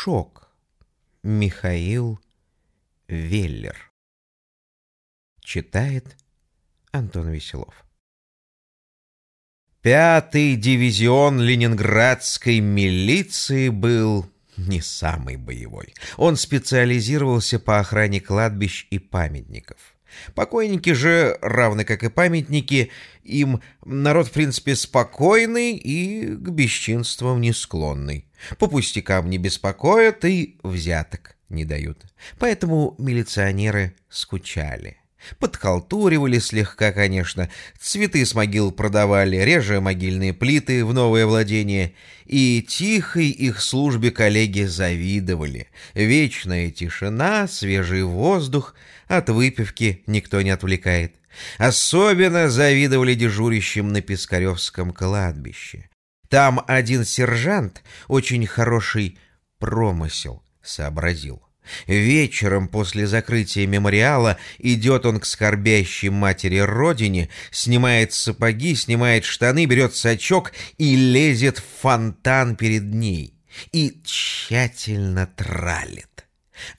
Шок. Михаил Веллер. Читает Антон Веселов. Пятый дивизион ленинградской милиции был не самый боевой. Он специализировался по охране кладбищ и памятников. Покойники же, равны как и памятники, им народ, в принципе, спокойный и к бесчинствам не склонный. По пустякам не беспокоят и взяток не дают. Поэтому милиционеры скучали. Подхалтуривали слегка, конечно, цветы с могил продавали, реже могильные плиты в новое владение, и тихой их службе коллеги завидовали. Вечная тишина, свежий воздух, от выпивки никто не отвлекает. Особенно завидовали дежурящим на Пискаревском кладбище. Там один сержант очень хороший промысел сообразил. Вечером после закрытия мемориала идет он к скорбящей матери родине, снимает сапоги, снимает штаны, берет сачок и лезет в фонтан перед ней. И тщательно тралит.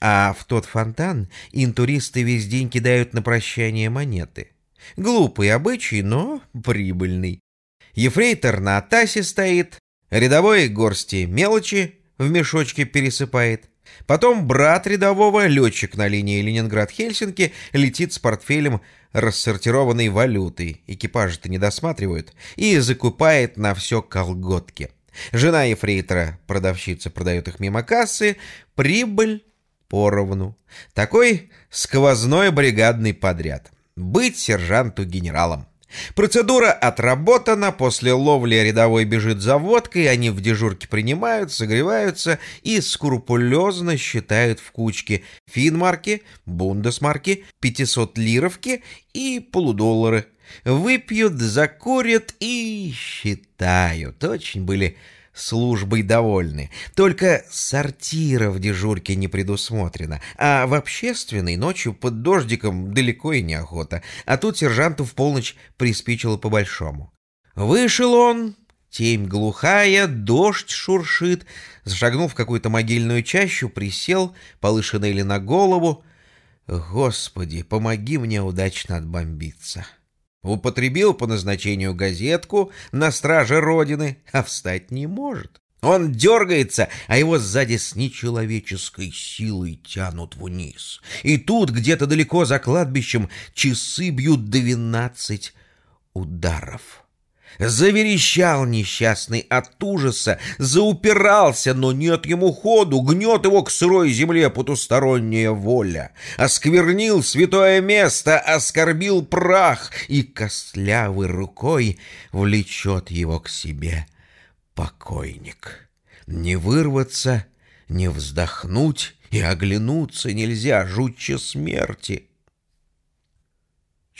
А в тот фонтан интуристы весь день кидают на прощание монеты. Глупый обычай, но прибыльный. Ефрейтор на атасе стоит, рядовой горсти мелочи в мешочке пересыпает. Потом брат рядового, летчик на линии Ленинград-Хельсинки, летит с портфелем рассортированной валюты, экипажи-то не досматривают, и закупает на все колготки. Жена ефрейтора, продавщица, продает их мимо кассы, прибыль поровну. Такой сквозной бригадный подряд. Быть сержанту генералом. Процедура отработана, после ловли рядовой бежит за водкой, они в дежурке принимают, согреваются и скрупулезно считают в кучке финмарки, бундесмарки, 500 лировки и полудоллары. Выпьют, закурят и считают. Очень были службой довольны. Только сортира в дежурке не предусмотрено, а в общественной ночью под дождиком далеко и неохота, а тут сержанту в полночь приспичило по-большому. Вышел он, темь глухая, дождь шуршит, зашагнул в какую-то могильную чащу, присел, полы шинели на голову. Господи, помоги мне удачно отбомбиться. Употребил по назначению газетку на страже Родины, а встать не может. Он дергается, а его сзади с нечеловеческой силой тянут вниз. И тут, где-то далеко за кладбищем, часы бьют двенадцать ударов. Заверещал несчастный от ужаса, заупирался, но нет ему ходу, гнет его к сырой земле потусторонняя воля. Осквернил святое место, оскорбил прах, и костлявой рукой влечет его к себе покойник. Не вырваться, не вздохнуть и оглянуться нельзя, жутче смерти.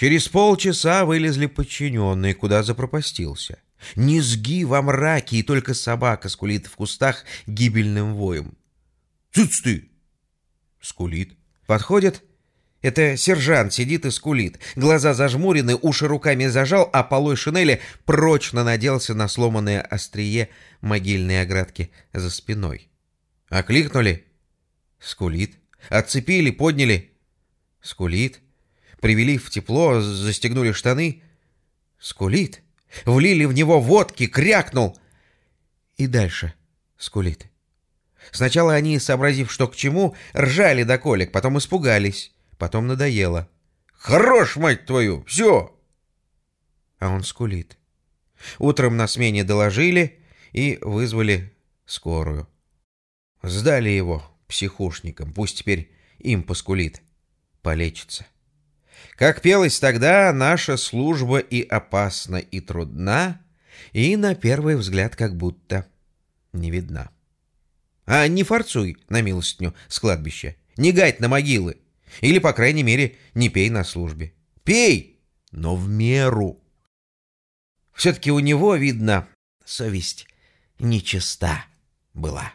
Через полчаса вылезли подчиненные, куда запропастился. Низги во мраке, и только собака скулит в кустах гибельным воем. «Цыц ты!» Скулит. Подходит. Это сержант сидит и скулит. Глаза зажмурены, уши руками зажал, а полой шинели прочно наделся на сломанное острие могильной оградки за спиной. Окликнули. Скулит. Отцепили, подняли. Скулит. Привели в тепло, застегнули штаны. Скулит. Влили в него водки, крякнул. И дальше скулит. Сначала они, сообразив, что к чему, ржали до колик, потом испугались, потом надоело. «Хорош, мать твою! Все!» А он скулит. Утром на смене доложили и вызвали скорую. Сдали его психушникам, пусть теперь им поскулит, полечится. Как пелось тогда, наша служба и опасна, и трудна, и на первый взгляд как будто не видна. А не форцуй на милостню с кладбища, не гать на могилы, или, по крайней мере, не пей на службе. Пей, но в меру. Все-таки у него, видно, совесть нечиста была.